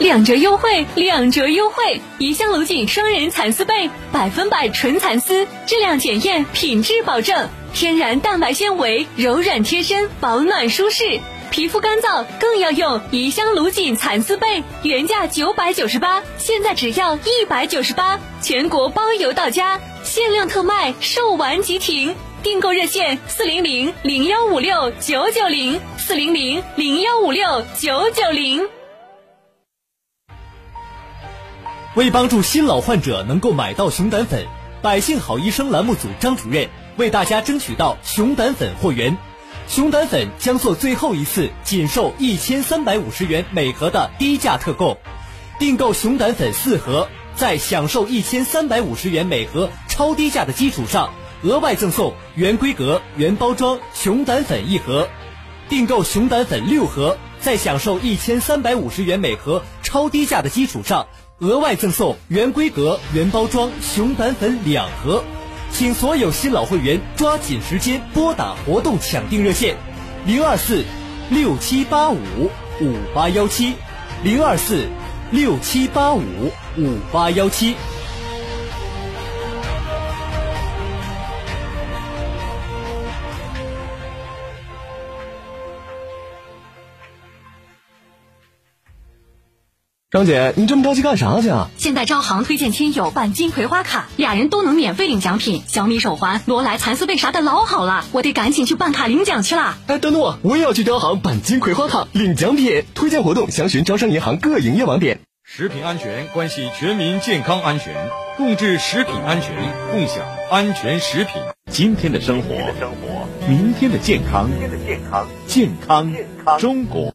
两折优惠，两折优惠！怡香庐锦双人蚕丝被，百分百纯蚕丝，质量检验，品质保证，天然蛋白纤维，柔软贴身，保暖舒适。皮肤干燥更要用怡香庐锦蚕丝被，原价九百九十八，现在只要一百九十八，全国包邮到家，限量特卖，售完即停。订购热线：四零零零幺五六九九零，四零零零幺五六九九零。为帮助新老患者能够买到熊胆粉，百姓好医生栏目组张主任为大家争取到熊胆粉货源。熊胆粉将做最后一次仅售一千三百五十元每盒的低价特供，订购熊胆粉四盒，在享受一千三百五十元每盒超低价的基础上，额外赠送原规格原包装熊胆粉一盒；订购熊胆粉六盒，在享受一千三百五十元每盒超低价的基础上。额外赠送原规格原包装熊胆粉两盒，请所有新老会员抓紧时间拨打活动抢订热线：零二四六七八五五八幺七，零二四六七八五五八幺七。张姐，你这么着急干啥去啊？现在招行推荐亲友办金葵花卡，俩人都能免费领奖品，小米手环、罗莱蚕丝被啥的老好了，我得赶紧去办卡领奖去了。哎，等等我，我也要去招行办金葵花卡领奖品。推荐活动详询招商银行各营业网点。食品安全关系全民健康安全，共治食品安全，共享安全食品。今天的生活，明天的健康，健康中国。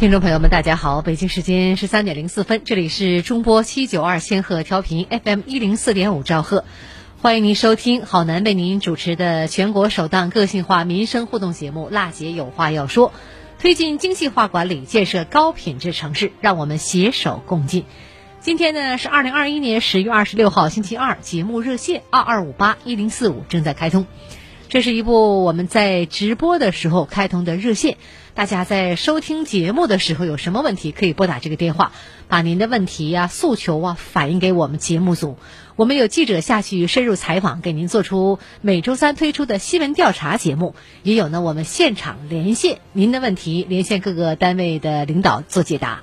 听众朋友们，大家好！北京时间十三点零四分，这里是中波七九二千赫调频 FM 一零四点五兆赫，欢迎您收听郝楠为您主持的全国首档个性化民生互动节目《辣姐有话要说》，推进精细化管理，建设高品质城市，让我们携手共进。今天呢是二零二一年十月二十六号星期二，节目热线二二五八一零四五正在开通。这是一部我们在直播的时候开通的热线，大家在收听节目的时候有什么问题可以拨打这个电话，把您的问题呀、诉求啊反映给我们节目组，我们有记者下去深入采访，给您做出每周三推出的新闻调查节目，也有呢我们现场连线您的问题，连线各个单位的领导做解答。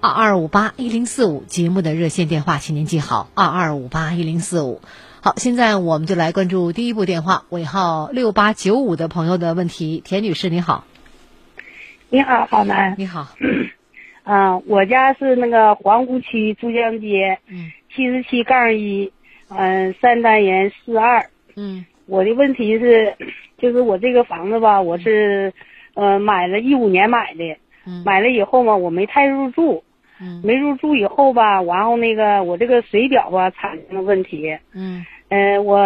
二二五八一零四五节目的热线电话，请您记好二二五八一零四五。好，现在我们就来关注第一部电话，尾号六八九五的朋友的问题。田女士，你好。你好，好男。你好。嗯，我家是那个皇姑区珠江街，嗯，七十七杠一，嗯，三单元四二。嗯。我的问题是，就是我这个房子吧，我是，呃，买了一五年买的，嗯，买了以后嘛，我没太入住，嗯，没入住以后吧，然后那个我这个水表吧产生了问题，嗯。呃，我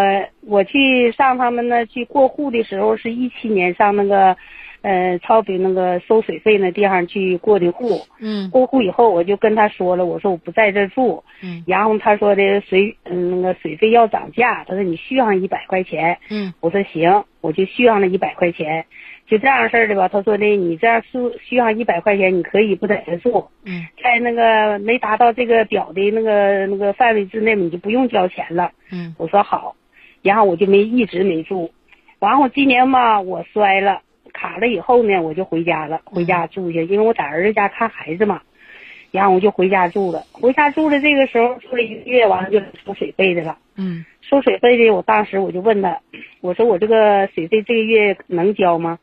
我去上他们那去过户的时候，是一七年上那个，呃，超比那个收水费那地方去过的户。嗯。过户以后，我就跟他说了，我说我不在这住。嗯。然后他说的水，嗯，那个水费要涨价，他说你续上一百块钱。嗯。我说行，我就续上了一百块钱。就这样式儿的吧，他说的你这样续续上一百块钱，你可以不在这住。嗯。在那个没达到这个表的那个那个范围之内，你就不用交钱了。嗯。我说好，然后我就没一直没住，完后今年吧我摔了卡了以后呢，我就回家了，回家住去，因为我在儿子家看孩子嘛，然后我就回家住了。回家住了这个时候住了一个月，完了就收水费的了。嗯。收水费的，我当时我就问他，我说我这个水费这个月能交吗？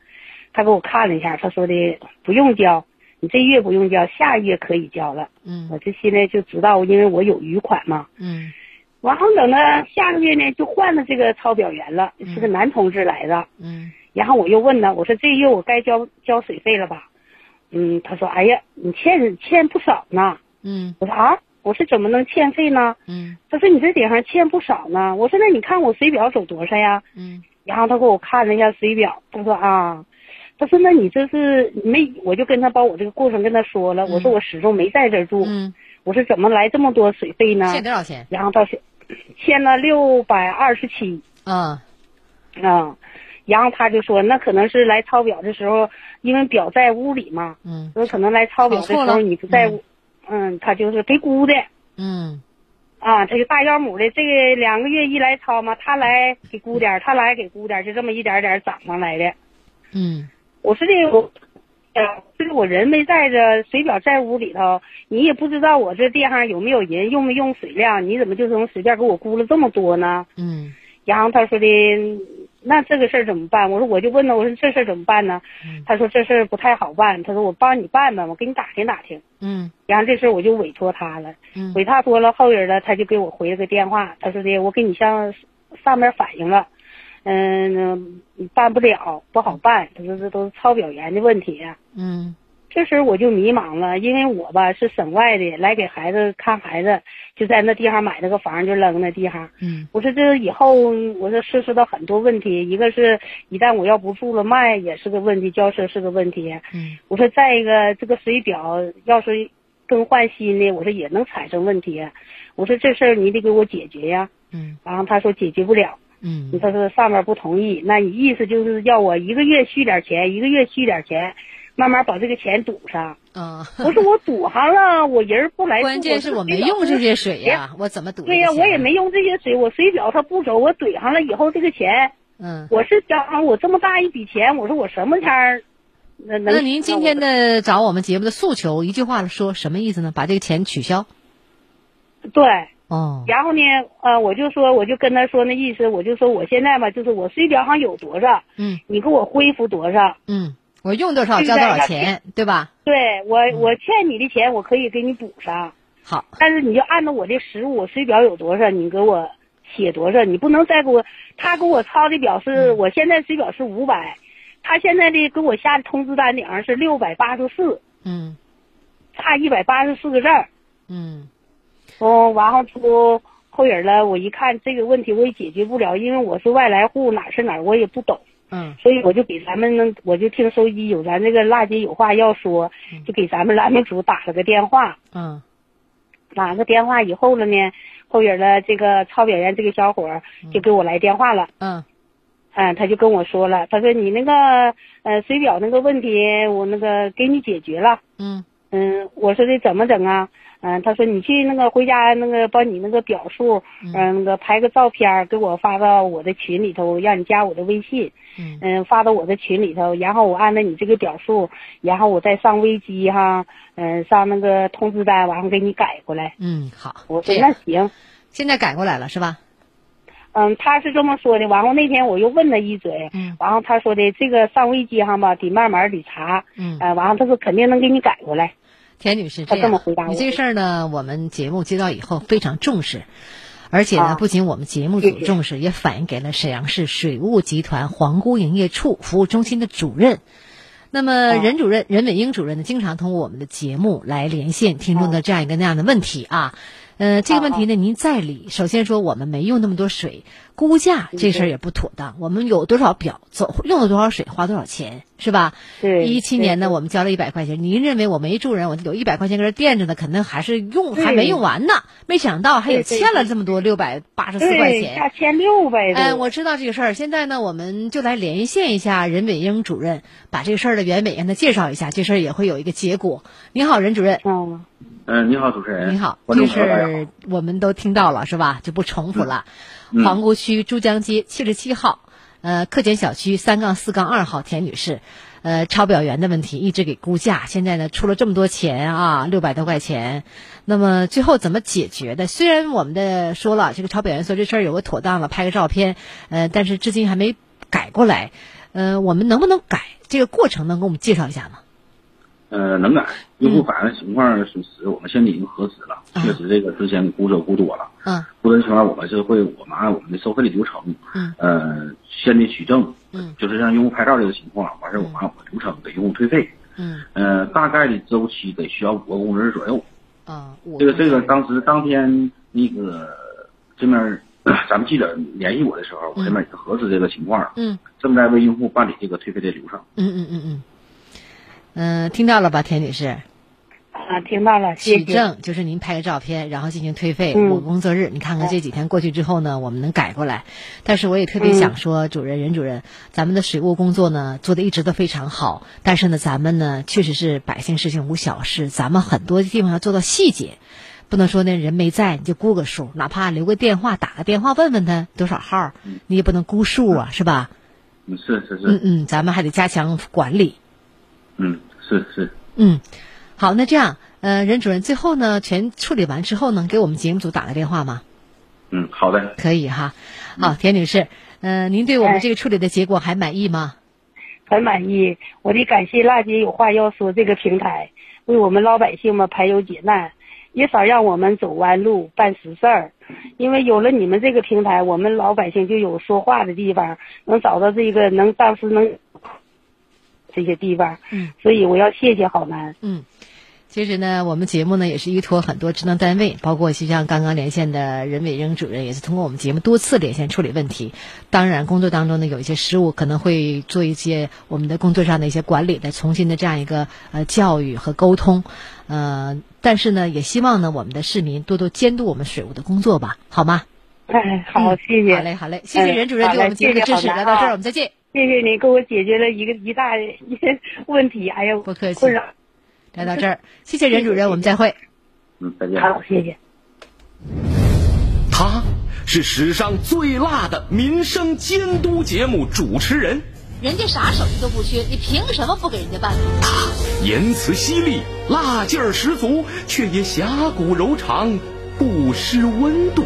他给我看了一下，他说的不用交，你这月不用交，下月可以交了。嗯。我这现在就知道，因为我有余款嘛。嗯。然后等到下个月呢，就换了这个抄表员了，是个男同志来的。嗯。然后我又问他，我说这月我该交交水费了吧？嗯，他说，哎呀，你欠欠不少呢。嗯。我说啊，我说怎么能欠费呢？嗯。他说你这顶上欠不少呢。我说那你看我水表走多少呀？嗯。然后他给我看了一下水表，他说啊，他说那你这是没？我就跟他把我这个过程跟他说了，我说我始终没在这儿住。嗯。我说怎么来这么多水费呢？欠多少钱？然后他说欠了六百二十七。嗯。啊，然后他就说那可能是来抄表的时候，因为表在屋里嘛。嗯。说可能来抄表的时候你不在屋。嗯，他就是给估的。嗯。啊，这个大幺母的，这个两个月一来抄嘛，他来给估点，他来给估点，就这么一点点涨上来的。嗯。我说这我，就是我人没在这，水表在屋里头，你也不知道我这地上有没有人，用没用水量，你怎么就能随便给我估了这么多呢？嗯。然后他说的，那这个事儿怎么办？我说我就问他，我说这事儿怎么办呢？嗯、他说这事儿不太好办，他说我帮你办吧，我给你打听打听。嗯。然后这事儿我就委托他了，嗯、委托多了后人了，他就给我回了个电话，他说的我给你向上面反映了，嗯，办不了，不好办，他说这都是抄表员的问题。嗯。这时我就迷茫了，因为我吧是省外的，来给孩子看孩子，就在那地方买了个房，就扔那地方。嗯，我说这以后，我说涉及到很多问题，一个是一旦我要不住了卖也是个问题，交涉是个问题。嗯，我说再一个这个水表要是更换新的，我说也能产生问题。我说这事儿你得给我解决呀。嗯，然后他说解决不了。嗯，他说上面不同意，那你意思就是要我一个月续点钱，一个月续点钱。慢慢把这个钱堵上。嗯，我说我堵上了，我人不来。关键是我没用这些水呀，我怎么堵？对呀，我也没用这些水，我水表它不走，我怼上了以后，这个钱，嗯，我是想我这么大一笔钱，我说我什么天儿，那那您今天的找我们节目的诉求，一句话说什么意思呢？把这个钱取消。对。哦。然后呢，呃，我就说，我就跟他说那意思，我就说我现在吧，就是我水表上有多少，嗯，你给我恢复多少，嗯。我用多少交多少钱，对吧？对我，我欠你的钱，我可以给你补上。好，但是你就按照我的实物，我水表有多少，你给我写多少，你不能再给我。他给我抄的表是，我现在水表是五百，他现在的给我下的通知单顶上是六百八十四。嗯。差一百八十四个字儿。嗯。哦，完后出后人了，我一看这个问题我也解决不了，因为我是外来户，哪是哪儿我也不懂。嗯，所以我就给咱们，我就听收音机有咱这个辣姐有话要说，就给咱们栏目组打了个电话。嗯，打了个电话以后了呢，后边了这个抄表员这个小伙就给我来电话了。嗯，嗯，他就跟我说了，他说你那个呃水表那个问题，我那个给你解决了。嗯嗯，我说的怎么整啊？嗯，他说你去那个回家那个把你那个表数，嗯，那个拍个照片给我发到我的群里头，让你加我的微信。嗯嗯，发到我的群里头，然后我按照你这个表数，然后我再上微机哈，嗯，上那个通知单，完后给你改过来。嗯，好，我说这那行。现在改过来了是吧？嗯，他是这么说的。完后那天我又问了一嘴，嗯，完后他说的这个上微机上吧，得慢慢得查，嗯呃，完后他说肯定能给你改过来。田女士，这样这么回答你这个事儿呢，我们节目接到以后非常重视，而且呢，啊不仅我们节目组重视，也反映给了沈阳市水务集团皇姑营业处服务中心的主任。那么，啊任主任、任伟英主任呢，经常通过我们的节目来连线听众的这样一个那样的问题啊。呃，这个问题呢，您在理。首先说，我们没用那么多水，估价这事儿也不妥当。我们有多少表走用了多少水，花多少钱，是吧？对一七年呢，我们交了一百块钱。您认为我没住人，我有一百块钱搁这垫着呢，可能还是用还没用完呢。没想到还有欠了这么多六百八十四块，钱。下千六百多。哎，我知道这个事儿。现在呢，我们就来连线一下任伟英主任，把这个事儿的原委让他介绍一下，这事儿也会有一个结果。你好，任主任。嗯。嗯，你好，主持人。你好，观这众朋友大家好是我们都听到了是吧？就不重复了。嗯皇姑区珠江街七十七号，呃，客简小区三杠四杠二号田女士，呃，抄表员的问题一直给估价，现在呢出了这么多钱啊，六百多块钱，那么最后怎么解决的？虽然我们的说了，这个抄表员说这事儿有个妥当了，拍个照片，呃，但是至今还没改过来，呃，我们能不能改？这个过程能给我们介绍一下吗？呃，能改。用户反映情况属实，我们现在已经核实了，确实这个之前估收估多了。嗯。估的情况，我们是会我们按我们的收费的流程，嗯，呃，先得取证，嗯，就是让用户拍照这个情况，完事儿我们按我们流程给用户退费，嗯，呃，大概的周期得需要五个工作日左右。啊，这个这个当时当天那个这面咱们记者联系我的时候，我这边已经核实这个情况了，嗯，正在为用户办理这个退费的流程。嗯嗯嗯嗯，嗯、听到了吧，田女士？啊，听到了，谢谢。取证就是您拍个照片，然后进行退费嗯五个工作日。你看看这几天过去之后呢，我们能改过来。但是我也特别想说，主任、任主任，咱们的水务工作呢做的一直都非常好，但是呢，咱们呢确实是百姓事情无小事，咱们很多地方要做到细节。不能说那人没在你就估个数，哪怕留个电话打个电话问问他多少号，你也不能估数啊，是吧？嗯，是是是。嗯嗯，咱们还得加强管理。嗯，是是。嗯，好，那这样，呃，任主任最后呢，全处理完之后呢，给我们节目组打个电话吗？嗯，好的。可以哈。好，田女士，呃，您对我们这个处理的结果还满意吗？很满意，我得感谢辣姐有话要说这个平台，为我们老百姓们排忧解难，也少让我们走弯路办实事儿。因为有了你们这个平台，我们老百姓就有说话的地方，能找到这个能当时能这些地方。嗯，所以我要谢谢好男。嗯。其实呢，我们节目呢也是依托很多职能单位，包括就像刚刚连线的任伟英主任，也是通过我们节目多次连线处理问题。当然，工作当中呢有一些失误，可能会做一些我们的工作上的一些管理的重新的这样一个呃教育和沟通。呃，但是呢，也希望呢我们的市民多多监督我们水务的工作吧，好吗？哎，好，谢谢。好嘞，好嘞，谢谢任主任对我们节目的支持。来到这儿，我们再见。谢谢您给我解决了一个一大一些问题，哎呀，不客气。困扰。聊到这儿，谢谢任主任，我们再会。嗯，再见。好，谢谢。他是史上最辣的民生监督节目主持人，人家啥手艺都不缺，你凭什么不给人家办？他言辞犀利，辣劲儿十足，却也侠骨柔肠，不失温度。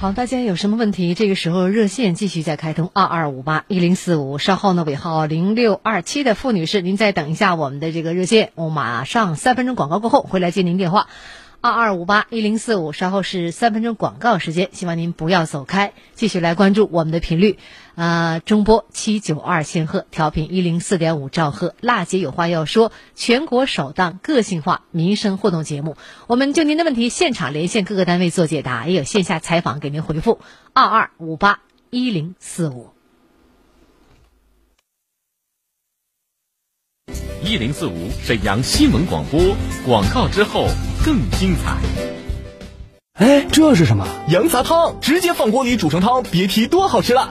好，大家有什么问题？这个时候热线继续在开通，二二五八一零四五。稍后呢，尾号零六二七的付女士，您再等一下我们的这个热线，我马上三分钟广告过后回来接您电话。二二五八一零四五，稍后是三分钟广告时间，希望您不要走开，继续来关注我们的频率，呃，中波七九二千赫，调频一零四点五兆赫，辣姐有话要说，全国首档个性化民生互动节目，我们就您的问题现场连线各个单位做解答，也有线下采访给您回复，二二五八一零四五。一零四五沈阳新闻广播广告之后更精彩。哎，这是什么？羊杂汤，直接放锅里煮成汤，别提多好吃了。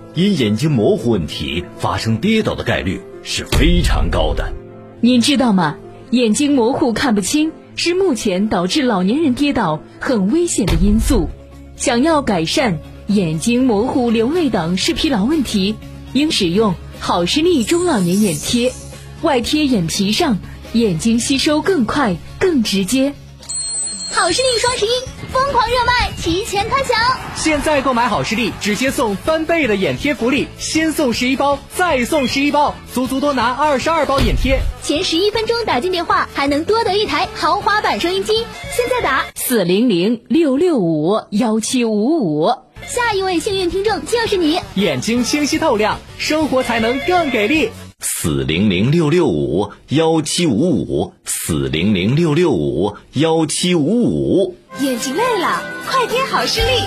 因眼睛模糊问题发生跌倒的概率是非常高的。您知道吗？眼睛模糊看不清是目前导致老年人跌倒很危险的因素。想要改善眼睛模糊、流泪等视疲劳问题，应使用好视力中老年眼贴，外贴眼皮上，眼睛吸收更快、更直接。好视力双十一疯狂热卖，提前开抢！现在购买好视力，直接送翻倍的眼贴福利，先送十一包，再送十一包，足足多拿二十二包眼贴。前十一分钟打进电话，还能多得一台豪华版收音机。现在打四零零六六五幺七五五，下一位幸运听众就是你。眼睛清晰透亮，生活才能更给力。四零零六六五幺七五五，四零零六六五幺七五五。眼睛累了，快贴好视力。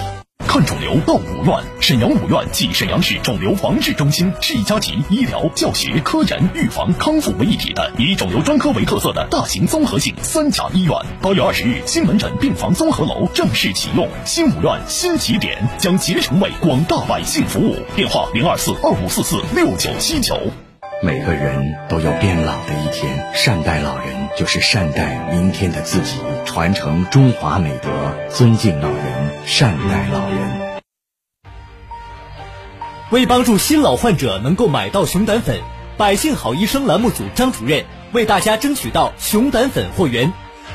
看肿瘤到五院，沈阳五院暨沈阳市肿瘤防治中心，是一家集医疗、教学、科研、预防、康复为一体的以肿瘤专科为特色的大型综合性三甲医院。八月二十日，新门诊病房综合楼正式启用，新五院新起点将竭诚为广大百姓服务。电话零二四二五四四六九七九。每个人都有变老的一天，善待老人就是善待明天的自己，传承中华美德，尊敬老人，善待老人。为帮助新老患者能够买到熊胆粉，百姓好医生栏目组张主任为大家争取到熊胆粉货源。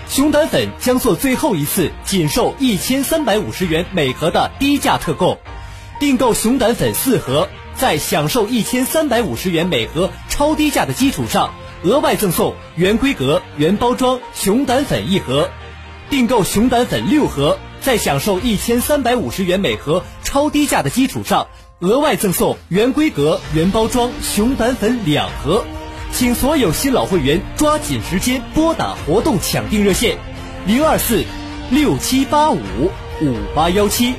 熊胆粉将做最后一次仅售一千三百五十元每盒的低价特供，订购熊胆粉四盒。在享受一千三百五十元每盒超低价的基础上，额外赠送原规格、原包装熊胆粉一盒；订购熊胆粉六盒，在享受一千三百五十元每盒超低价的基础上，额外赠送原规格、原包装熊胆粉两盒。请所有新老会员抓紧时间拨打活动抢订热线：零二四六七八五五八幺七，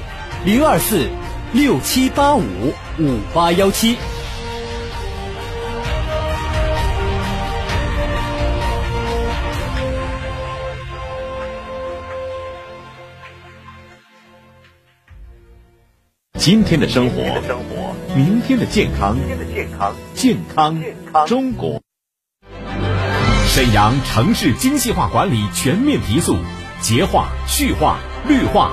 零二四六七八五。五八幺七。今天的生活，明天的健康，健康中国。沈阳城市精细化管理全面提速，洁化、序化、绿化、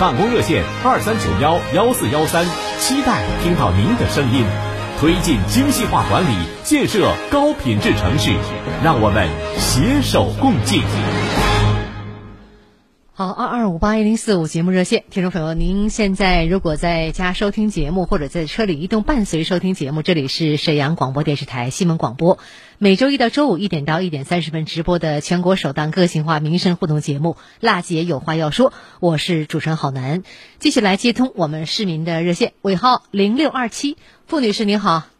办公热线二三九幺幺四幺三，期待听到您的声音。推进精细化管理，建设高品质城市，让我们携手共进。好，二二五八一零四五节目热线，听众朋友，您现在如果在家收听节目，或者在车里移动伴随收听节目，这里是沈阳广播电视台新闻广播，每周一到周五一点到一点三十分直播的全国首档个性化民生互动节目《辣姐有话要说》，我是主持人郝楠，继续来接通我们市民的热线，尾号零六二七，傅女士您好。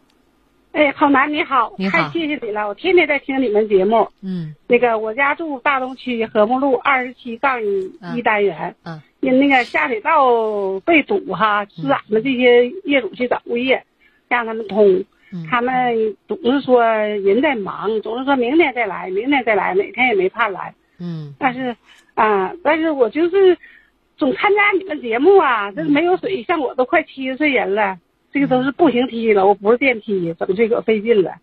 哎，浩南你好，你好，太谢谢你了，我天天在听你们节目。嗯，那个我家住大东区和睦路二十七杠一单元。嗯，因那个下水道被堵哈，是俺们这些业主去找物业，让他们通。他们总是说人在忙，总是说明天再来，明天再来，哪天也没盼来。嗯，但是啊，但是我就是总参加你们节目啊，这没有水，像我都快七十岁人了，这个都是步行梯了，我不是电梯，整这个费劲了。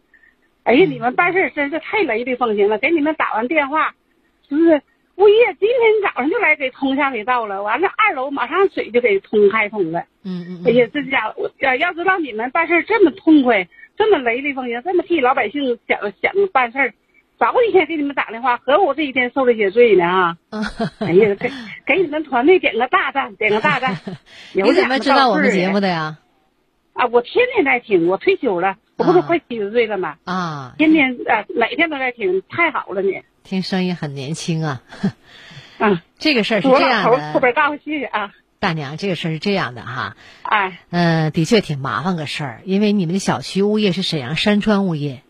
哎呀，你们办事真是太雷厉风行了，给你们打完电话，就是物业今天早上就来给通下水道了，完了二楼马上水就给通开通了。嗯嗯哎呀，这家伙要要知道你们办事这么痛快，这么雷厉风行，这么替老百姓想想办事儿，早一天给你们打电话，何我这一天受这些罪呢啊！哎呀，给给你们团队点个大赞，点个大赞。你怎么知道我们节目的呀？啊，我天天在听，我退休了，我不是快七十岁了吗？啊，天天啊，每天都在听，太好了你。听声音很年轻啊。啊，这个事儿是这样老头后的，边告诉谢谢啊。大娘，这个事儿是这样的哈。哎，嗯，的确挺麻烦个事儿，因为你们的小区物业是沈阳山川物业，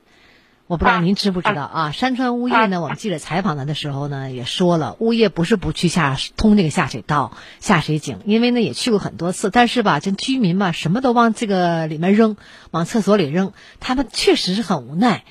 我不知道您知不知道啊？山川物业呢，我们记者采访他的时候呢，也说了，物业不是不去下通这个下水道、下水井，因为呢也去过很多次，但是吧，这居民吧什么都往这个里面扔，往厕所里扔，他们确实是很无奈。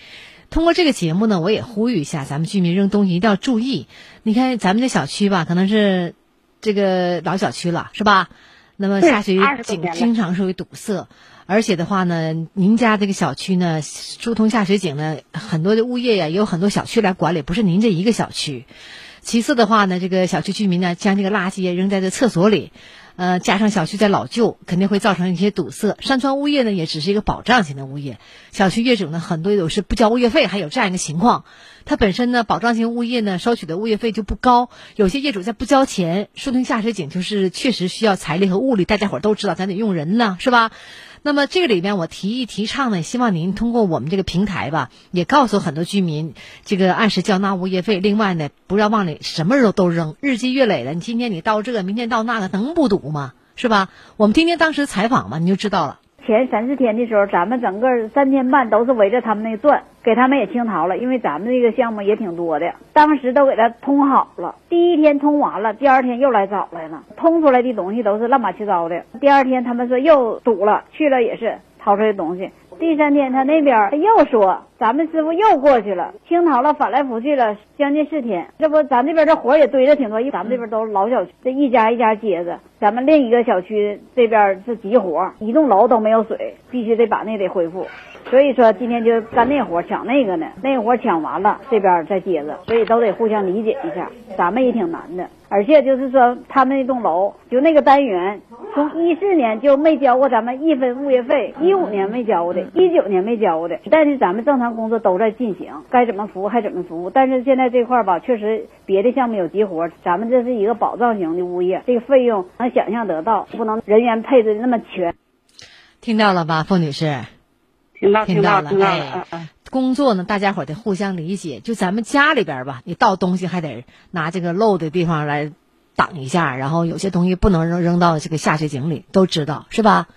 通过这个节目呢，我也呼吁一下，咱们居民扔东西一定要注意。你看咱们这小区吧，可能是这个老小区了，是吧？那么下水井经常是会堵塞，而且的话呢，您家这个小区呢，疏通下水井呢，很多的物业呀，也有很多小区来管理，不是您这一个小区。其次的话呢，这个小区居民呢，将这个垃圾扔在这厕所里，呃，加上小区在老旧，肯定会造成一些堵塞。山川物业呢，也只是一个保障型的物业，小区业主呢，很多有是不交物业费，还有这样一个情况。它本身呢，保障型物业呢，收取的物业费就不高，有些业主在不交钱，疏通下水井就是确实需要财力和物力，大家伙都知道，咱得用人呢，是吧？那么这个里面我提议提倡呢，希望您通过我们这个平台吧，也告诉很多居民，这个按时交纳物业费。另外呢，不要往里什么时候都扔，日积月累的，你今天你倒这个，明天倒那个，能不堵吗？是吧？我们听听当时采访吧，你就知道了。前三四天的时候，咱们整个三天半都是围着他们那转，给他们也清逃了，因为咱们这个项目也挺多的，当时都给他通好了。第一天通完了，第二天又来找来了，通出来的东西都是乱八七糟的。第二天他们说又堵了，去了也是掏出来东西。第三天他那边他又说，咱们师傅又过去了，清逃了，反来覆去了将近四天。这不咱这边这活儿也堆着挺多，因为咱们这边都是老小区，这一家一家接着。咱们另一个小区这边是急活，一栋楼都没有水，必须得把那得恢复。所以说今天就干那活抢那个呢，那活抢完了，这边再接着，所以都得互相理解一下。咱们也挺难的，而且就是说他们那栋楼就那个单元，从一四年就没交过咱们一分物业费，一五年没交的，一九年没交的，但是咱们正常工作都在进行，该怎么服务还怎么服务。但是现在这块儿吧，确实别的项目有急活，咱们这是一个保障型的物业，这个费用能想象得到，不能人员配置那么全。听到了吧，凤女士？听到听了，到听到了工作呢，大家伙得互相理解。就咱们家里边儿吧，你倒东西还得拿这个漏的地方来挡一下，然后有些东西不能扔扔到这个下水井里，都知道是吧？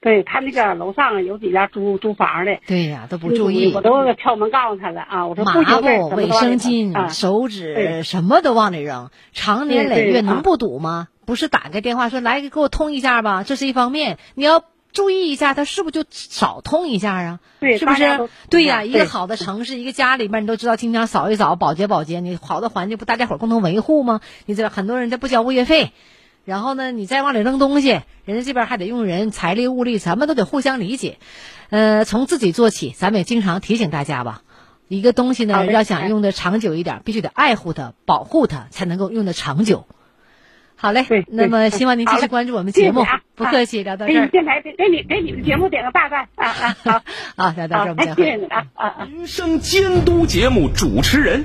对他那个楼上有几家租租房的，对呀，都不注意我都敲门告诉他了啊，我说抹不行布、卫生巾、啊，手对纸什么都往里扔，长年累月能不堵吗？不是打个电话说来给我通一下吧，这是一方面，你要注意一下，他是不是就少通一下啊？对是不是？对呀，一个好的城市，一个家里面，你都知道经常扫一扫、保洁保洁，你好的环境不大家伙共同维护吗？你知道很多人家不交物业费，然后呢，你再往里扔东西，人家这边还得用人，财力物力，咱们都得互相理解。呃，从自己做起，咱们也经常提醒大家吧。一个东西呢，要想用的长久一点，必须得爱护它、保护它，才能够用的长久。好嘞，那么希望您继续关注我们节目，不客气，聊到这儿。给你电台给你给你的节目点个大赞啊啊好，好，聊到这儿，我们谢谢会。你啊啊啊！民生监督节目主持人，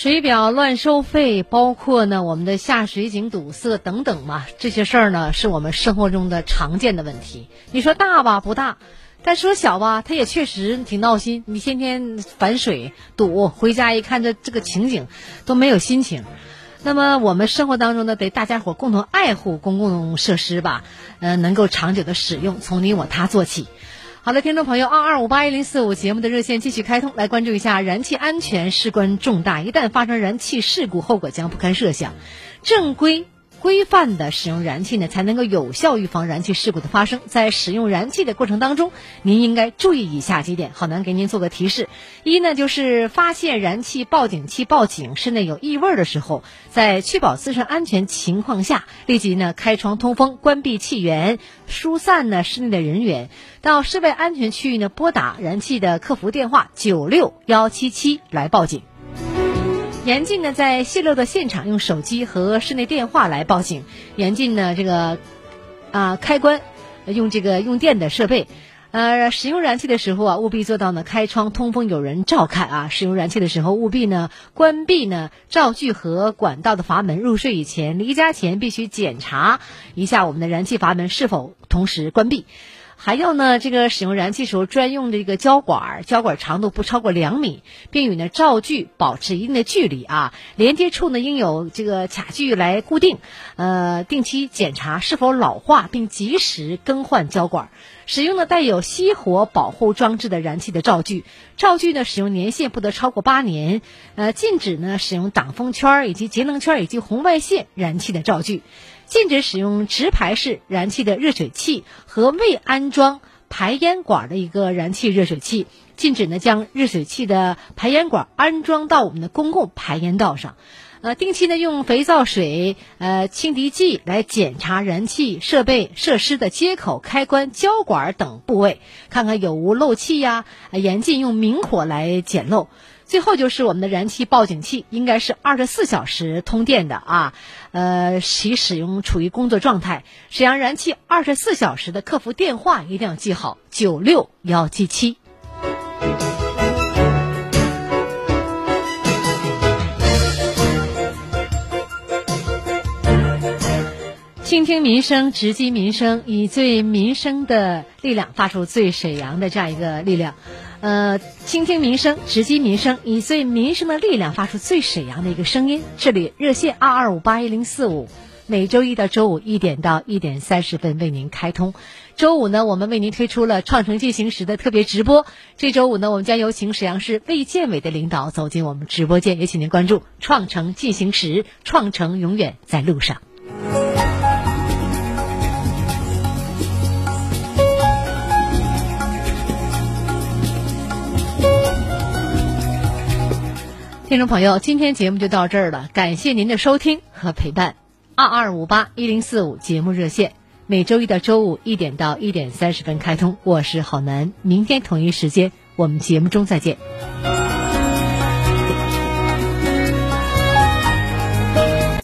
水表乱收费，包括呢我们的下水井堵塞等等嘛，这些事儿呢是我们生活中的常见的问题。你说大吧不大，但说小吧，它也确实挺闹心。你天天反水堵，回家一看这这个情景，都没有心情。那么我们生活当中呢，得大家伙共同爱护公共设施吧，呃，能够长久的使用，从你我他做起。好的，听众朋友，二二五八一零四五节目的热线继续开通，来关注一下燃气安全事关重大，一旦发生燃气事故，后果将不堪设想。正规。规范的使用燃气呢，才能够有效预防燃气事故的发生。在使用燃气的过程当中，您应该注意以下几点。好，能给您做个提示：一呢，就是发现燃气报警器报警，室内有异味的时候，在确保自身安全情况下，立即呢开窗通风，关闭气源，疏散呢室内的人员，到室外安全区域呢拨打燃气的客服电话九六幺七七来报警。严禁呢，在泄漏的现场用手机和室内电话来报警。严禁呢，这个啊开关用这个用电的设备。呃，使用燃气的时候啊，务必做到呢开窗通风，有人照看啊。使用燃气的时候，务必呢关闭呢灶具和管道的阀门。入睡以前、离家前必须检查一下我们的燃气阀门是否同时关闭。还要呢，这个使用燃气时候专用的这个胶管，胶管长度不超过两米，并与呢灶具保持一定的距离啊。连接处呢应有这个卡具来固定，呃，定期检查是否老化，并及时更换胶管。使用呢带有熄火保护装置的燃气的灶具，灶具呢使用年限不得超过八年。呃，禁止呢使用挡风圈以及节能圈以及红外线燃气的灶具。禁止使用直排式燃气的热水器和未安装排烟管的一个燃气热水器。禁止呢将热水器的排烟管安装到我们的公共排烟道上。呃，定期呢用肥皂水、呃清涤剂来检查燃气设备设施的接口、开关、胶管等部位，看看有无漏气呀。严禁用明火来检漏。最后就是我们的燃气报警器，应该是二十四小时通电的啊，呃，其使用处于工作状态。沈阳燃气二十四小时的客服电话一定要记好：九六幺七七。倾听民生，直击民生，以最民生的力量发出最沈阳的这样一个力量。呃，倾听民生，直击民生，以最民生的力量发出最沈阳的一个声音。这里热线二二五八一零四五，每周一到周五一点到一点三十分为您开通。周五呢，我们为您推出了创城进行时的特别直播。这周五呢，我们将有请沈阳市卫健委的领导走进我们直播间，也请您关注创城进行时，创城永远在路上。听众朋友，今天节目就到这儿了，感谢您的收听和陪伴。二二五八一零四五节目热线，每周一到周五一点到一点三十分开通。我是郝楠，明天同一时间我们节目中再见。